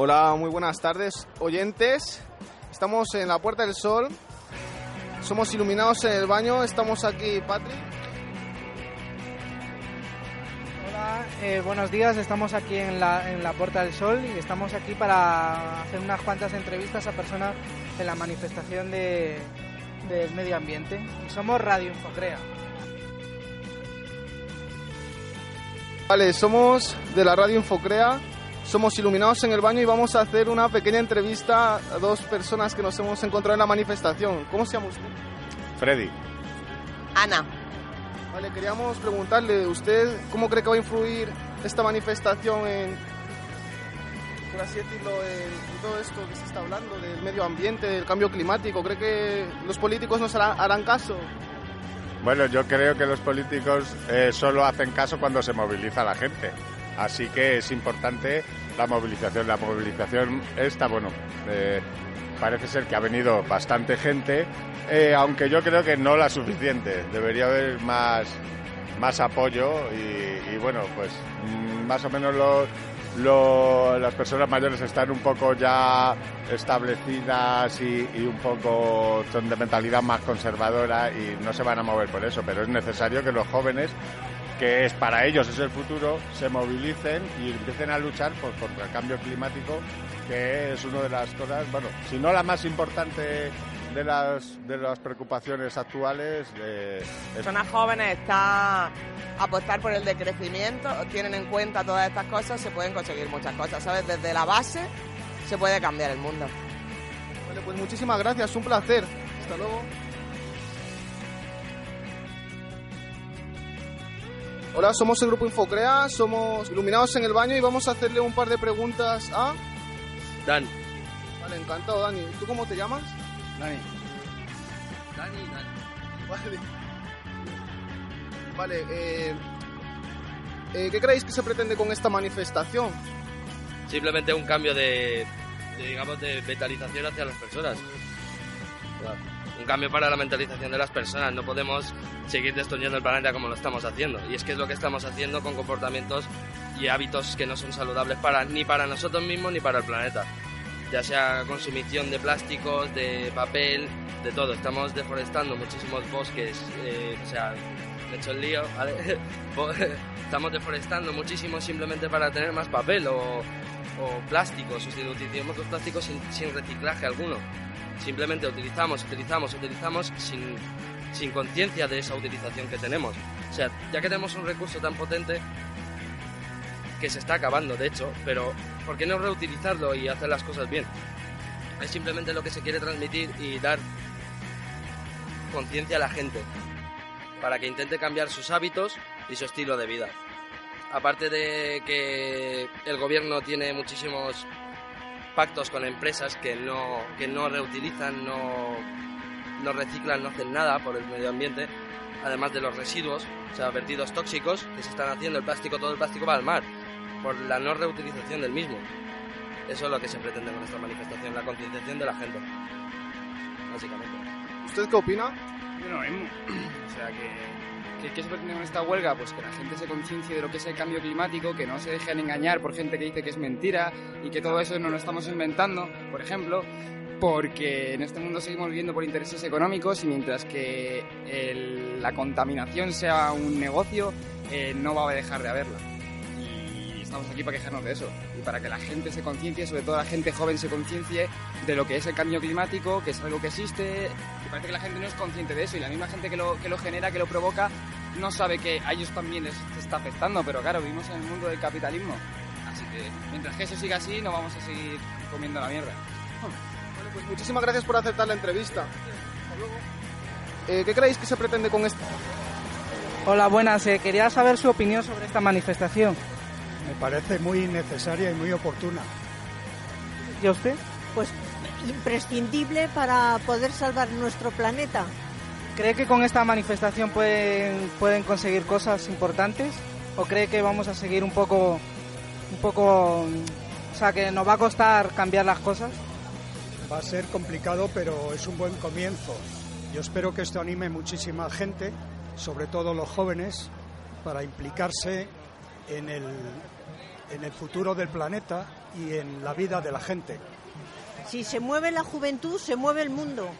Hola, muy buenas tardes, oyentes. Estamos en la Puerta del Sol. Somos iluminados en el baño. Estamos aquí, Patri. Hola, eh, buenos días. Estamos aquí en la, en la Puerta del Sol y estamos aquí para hacer unas cuantas entrevistas a personas en la manifestación de, del medio ambiente. Y somos Radio Infocrea. Vale, somos de la Radio Infocrea. Somos iluminados en el baño y vamos a hacer una pequeña entrevista a dos personas que nos hemos encontrado en la manifestación. ¿Cómo se llama usted? Freddy. Ana. Vale, queríamos preguntarle, ¿usted cómo cree que va a influir esta manifestación en, por así decirlo, en todo esto que se está hablando del medio ambiente, del cambio climático? ¿Cree que los políticos nos harán, harán caso? Bueno, yo creo que los políticos eh, solo hacen caso cuando se moviliza la gente. Así que es importante la movilización. La movilización está, bueno, eh, parece ser que ha venido bastante gente, eh, aunque yo creo que no la suficiente. Debería haber más, más apoyo y, bueno, pues mm, más o menos los, lo- las personas mayores están un poco ya establecidas y, y un poco son de mentalidad más conservadora y no se van a mover por eso, pero es necesario que los jóvenes que es para ellos es el futuro, se movilicen y empiecen a luchar por, contra el cambio climático, que es una de las cosas, bueno, si no la más importante de las, de las preocupaciones actuales. eh, es- Personas jóvenes está apostar por el decrecimiento, tienen en cuenta todas estas cosas, se pueden conseguir muchas cosas, ¿sabes? Desde la base se puede cambiar el mundo. Vale, pues muchísimas gracias, un placer. Hasta luego. Hola, somos el grupo Infocrea, somos iluminados en el baño y vamos a hacerle un par de preguntas a... Dan. Vale, encantado, Dani. ¿Tú cómo te llamas? Dani. Dani, Dani. Vale. Vale, eh, eh, ¿qué creéis que se pretende con esta manifestación? Simplemente un cambio de, de, digamos, de mentalización hacia las personas. Un cambio para la mentalización de las personas. No podemos seguir destruyendo el planeta como lo estamos haciendo. Y es que es lo que estamos haciendo con comportamientos y hábitos que no son saludables para, ni para nosotros mismos ni para el planeta. Ya sea consumición de plásticos, de papel, de todo. Estamos deforestando muchísimos bosques, eh, o sea, me he hecho el lío, ¿vale? Estamos deforestando muchísimo simplemente para tener más papel o, o plástico. Sustituimos los plásticos sin, sin reciclaje alguno. Simplemente utilizamos, utilizamos, utilizamos sin, sin conciencia de esa utilización que tenemos. O sea, ya que tenemos un recurso tan potente que se está acabando, de hecho, pero ¿por qué no reutilizarlo y hacer las cosas bien? Es simplemente lo que se quiere transmitir y dar conciencia a la gente para que intente cambiar sus hábitos y su estilo de vida. Aparte de que el gobierno tiene muchísimos pactos con empresas que no, que no reutilizan, no, no reciclan, no hacen nada por el medio ambiente, además de los residuos, o sea, vertidos tóxicos que se están haciendo, el plástico, todo el plástico va al mar, por la no reutilización del mismo. Eso es lo que se pretende con esta manifestación, la concienciación de la gente, básicamente. ¿Usted qué opina? Yo lo. O sea, que, que, ¿qué se pretende con esta huelga? Pues que la gente se conciencie de lo que es el cambio climático, que no se dejen engañar por gente que dice que es mentira y que todo eso no lo estamos inventando, por ejemplo, porque en este mundo seguimos viviendo por intereses económicos y mientras que el- la contaminación sea un negocio, eh, no va a dejar de haberla. Estamos aquí para quejarnos de eso y para que la gente se conciencie, sobre todo la gente joven se conciencie de lo que es el cambio climático, que es algo que existe y parece que la gente no es consciente de eso y la misma gente que lo, que lo genera, que lo provoca, no sabe que a ellos también les está afectando, pero claro, vivimos en el mundo del capitalismo. Así que mientras que eso siga así, no vamos a seguir comiendo la mierda. Bueno, pues muchísimas gracias por aceptar la entrevista. Eh, ¿Qué creéis que se pretende con esto? Hola, buenas. eh, quería saber su opinión sobre esta manifestación. Me parece muy necesaria y muy oportuna. ¿Y a usted? Pues imprescindible para poder salvar nuestro planeta. ¿Cree que con esta manifestación pueden, pueden conseguir cosas importantes? ¿O cree que vamos a seguir un poco, un poco, o sea, que nos va a costar cambiar las cosas? Va a ser complicado, pero es un buen comienzo. Yo espero que esto anime muchísima gente, sobre todo los jóvenes, para implicarse en el en el futuro del planeta y en la vida de la gente. Si se mueve la juventud, se mueve el mundo.